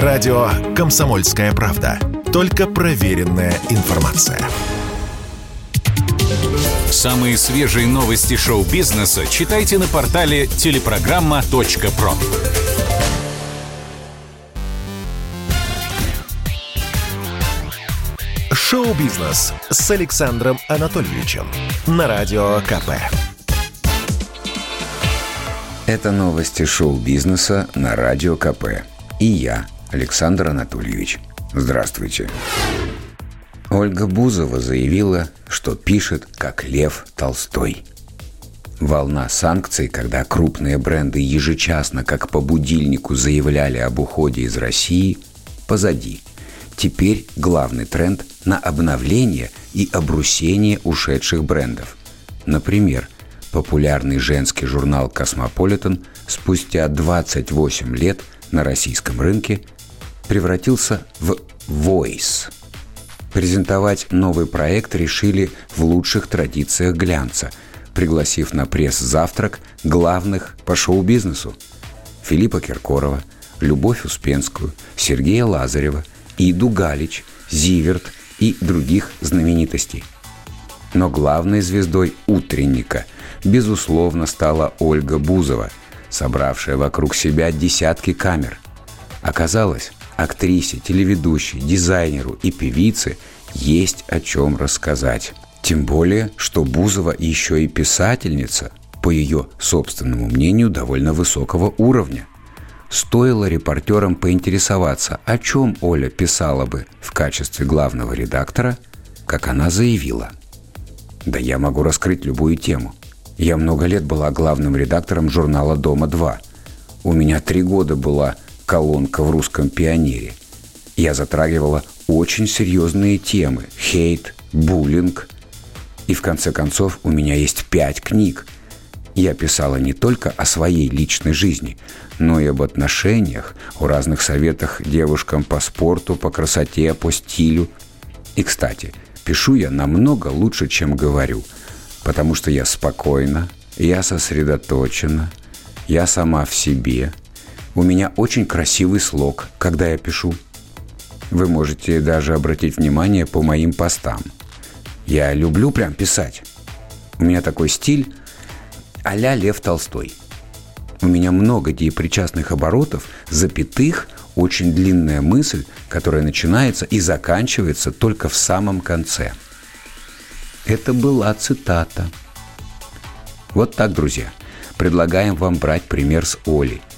Радио «Комсомольская правда». Только проверенная информация. Самые свежие новости шоу-бизнеса читайте на портале телепрограмма.про. Шоу-бизнес с Александром Анатольевичем на Радио КП. Это новости шоу-бизнеса на Радио КП. И я, Александр Анатольевич. Здравствуйте. Ольга Бузова заявила, что пишет как Лев Толстой. Волна санкций, когда крупные бренды ежечасно, как по будильнику, заявляли об уходе из России, позади. Теперь главный тренд на обновление и обрусение ушедших брендов. Например, популярный женский журнал «Космополитен» спустя 28 лет на российском рынке превратился в «Voice». Презентовать новый проект решили в лучших традициях глянца, пригласив на пресс-завтрак главных по шоу-бизнесу – Филиппа Киркорова, Любовь Успенскую, Сергея Лазарева, Иду Галич, Зиверт и других знаменитостей. Но главной звездой «Утренника» безусловно стала Ольга Бузова, собравшая вокруг себя десятки камер. Оказалось, актрисе, телеведущей, дизайнеру и певице есть о чем рассказать. Тем более, что Бузова еще и писательница, по ее собственному мнению, довольно высокого уровня. Стоило репортерам поинтересоваться, о чем Оля писала бы в качестве главного редактора, как она заявила. «Да я могу раскрыть любую тему. Я много лет была главным редактором журнала «Дома-2». У меня три года была колонка в русском пионере. Я затрагивала очень серьезные темы – хейт, буллинг. И в конце концов у меня есть пять книг. Я писала не только о своей личной жизни, но и об отношениях, о разных советах девушкам по спорту, по красоте, по стилю. И, кстати, пишу я намного лучше, чем говорю, потому что я спокойна, я сосредоточена, я сама в себе – у меня очень красивый слог, когда я пишу. Вы можете даже обратить внимание по моим постам. Я люблю прям писать. У меня такой стиль а-ля Лев Толстой. У меня много деепричастных оборотов, запятых, очень длинная мысль, которая начинается и заканчивается только в самом конце. Это была цитата. Вот так, друзья. Предлагаем вам брать пример с Олей –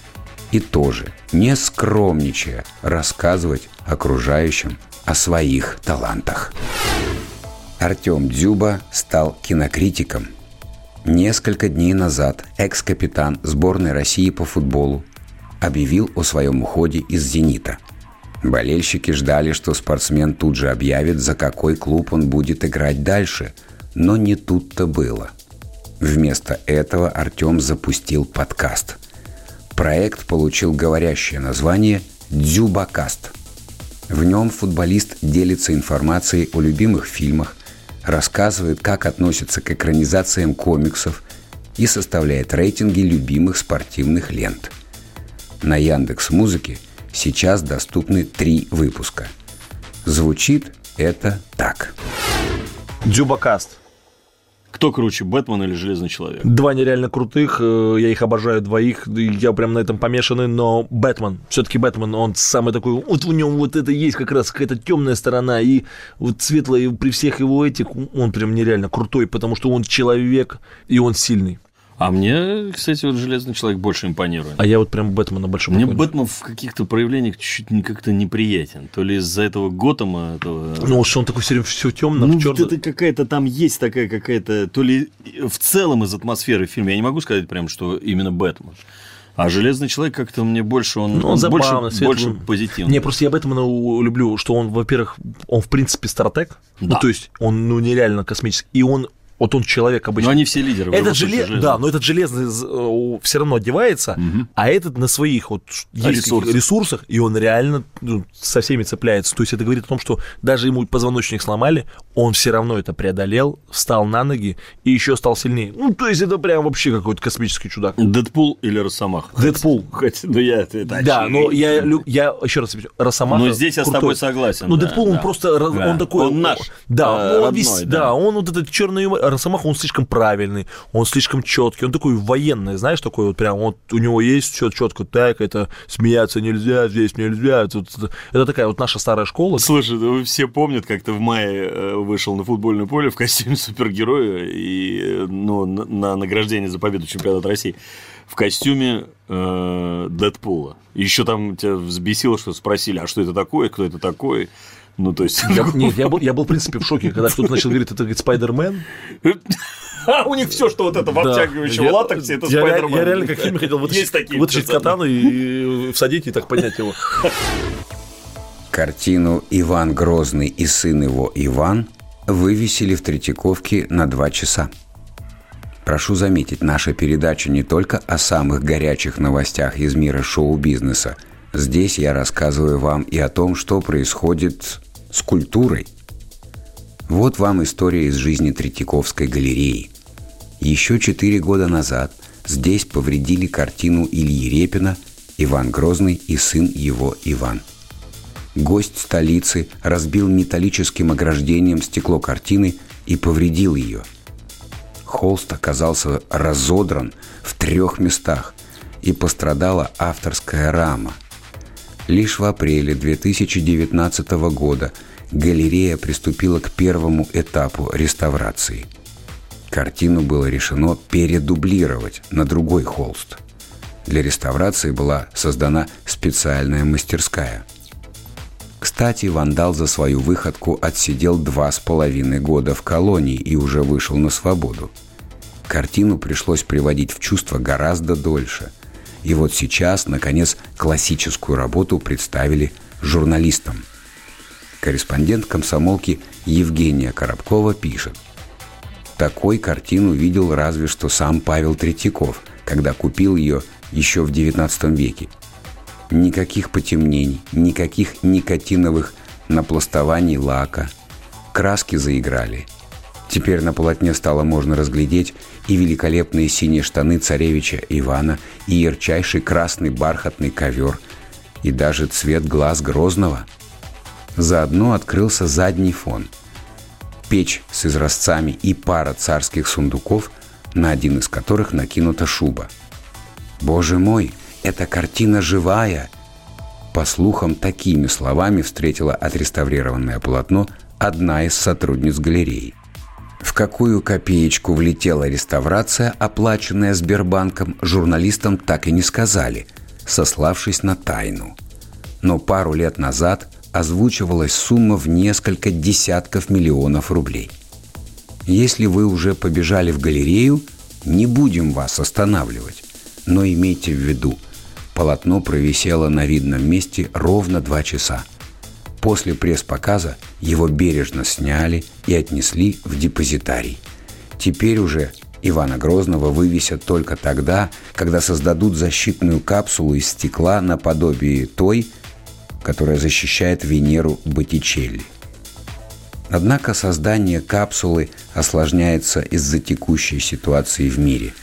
и тоже, не скромничая, рассказывать окружающим о своих талантах. Артем Дзюба стал кинокритиком. Несколько дней назад экс-капитан сборной России по футболу объявил о своем уходе из «Зенита». Болельщики ждали, что спортсмен тут же объявит, за какой клуб он будет играть дальше, но не тут-то было. Вместо этого Артем запустил подкаст – Проект получил говорящее название «Дзюбакаст». В нем футболист делится информацией о любимых фильмах, рассказывает, как относится к экранизациям комиксов и составляет рейтинги любимых спортивных лент. На Яндекс Музыке сейчас доступны три выпуска. Звучит это так. Дзюбакаст – кто круче, Бэтмен или Железный Человек? Два нереально крутых, э, я их обожаю двоих, я прям на этом помешанный, но Бэтмен, все-таки Бэтмен, он самый такой, вот в нем вот это есть как раз какая-то темная сторона, и вот светлая при всех его этих, он прям нереально крутой, потому что он человек, и он сильный. А мне, кстати, вот Железный человек больше импонирует. А я вот прям Бэтмена больше Мне Бэтмен в каких-то проявлениях чуть-чуть как-то неприятен. То ли из-за этого Готэма... Этого... Ну, что он такой все время все темно, ну, черно. это какая-то там есть такая какая-то... То ли в целом из атмосферы фильма. Я не могу сказать прям, что именно Бэтмен. А Железный человек как-то мне больше он, ну, он, забавно, больше, больше позитивный. Не, просто я Бэтмена люблю, что он, во-первых, он в принципе стратег, ну, да. ну то есть он ну нереально космический, и он Вот он человек обычно. Но они все лидеры. Этот любом желе... случае, Да, но этот железный все равно одевается, а этот на своих вот Ресурсах. ресурсах, и он реально ну, со всеми цепляется. То есть это говорит о том, что даже ему позвоночник сломали, он все равно это преодолел, встал на ноги и еще стал сильнее. Ну, то есть это прям вообще какой-то космический чудак. Дэдпул или Росомаха? Дэдпул. Хоть, ну я это, это Да, но я, я еще раз Росомаха Но здесь я с тобой согласен, Ну, да, Дэдпул, он да. просто, раз- Да. он такой... Он наш, Да, э, он весь, да. да, он вот этот черный юмор. Росомаха, он слишком правильный, он слишком четкий, он такой военный, знаешь, такой вот прям, вот у него есть все четко, так, это смеяться нельзя, здесь нельзя. Тут, это такая вот наша старая школа. Слушай, ну все помнят, как ты в мае э, вышел на футбольное поле в костюме супергероя и ну, на награждение за победу чемпионата России в костюме э, Дэдпула. Еще там тебя взбесило, что спросили, а что это такое, кто это такой? Ну, то есть... Я, нет, я был, я был, в принципе, в шоке, когда кто-то начал говорить, это говорит, Спайдермен. А у них все, что вот это в Да. обтягивающем Я- латексе, это Спайдермен. я реально как в фильме хотел вытащить, Есть такие вытащить катану и, и всадить, и так поднять его. Картину «Иван Грозный и сын его Иван» вывесили в Третьяковке на два часа. Прошу заметить, наша передача не только о самых горячих новостях из мира шоу-бизнеса. Здесь я рассказываю вам и о том, что происходит с культурой. Вот вам история из жизни Третьяковской галереи. Еще четыре года назад здесь повредили картину Ильи Репина «Иван Грозный и сын его Иван». Гость столицы разбил металлическим ограждением стекло картины и повредил ее. Холст оказался разодран в трех местах, и пострадала авторская рама. Лишь в апреле 2019 года галерея приступила к первому этапу реставрации. Картину было решено передублировать на другой холст. Для реставрации была создана специальная мастерская – кстати, вандал за свою выходку отсидел два с половиной года в колонии и уже вышел на свободу. Картину пришлось приводить в чувство гораздо дольше. И вот сейчас, наконец, классическую работу представили журналистам. Корреспондент комсомолки Евгения Коробкова пишет. Такой картину видел разве что сам Павел Третьяков, когда купил ее еще в XIX веке. Никаких потемнений, никаких никотиновых напластований лака. Краски заиграли. Теперь на полотне стало можно разглядеть и великолепные синие штаны царевича Ивана, и ярчайший красный бархатный ковер, и даже цвет глаз Грозного. Заодно открылся задний фон. Печь с изразцами и пара царских сундуков, на один из которых накинута шуба. «Боже мой, эта картина живая!» По слухам, такими словами встретила отреставрированное полотно одна из сотрудниц галереи. В какую копеечку влетела реставрация, оплаченная Сбербанком, журналистам так и не сказали, сославшись на тайну. Но пару лет назад озвучивалась сумма в несколько десятков миллионов рублей. Если вы уже побежали в галерею, не будем вас останавливать. Но имейте в виду, полотно провисело на видном месте ровно два часа. После пресс-показа его бережно сняли и отнесли в депозитарий. Теперь уже Ивана Грозного вывесят только тогда, когда создадут защитную капсулу из стекла наподобие той, которая защищает Венеру Боттичелли. Однако создание капсулы осложняется из-за текущей ситуации в мире.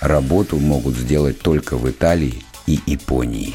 Работу могут сделать только в Италии и Японии.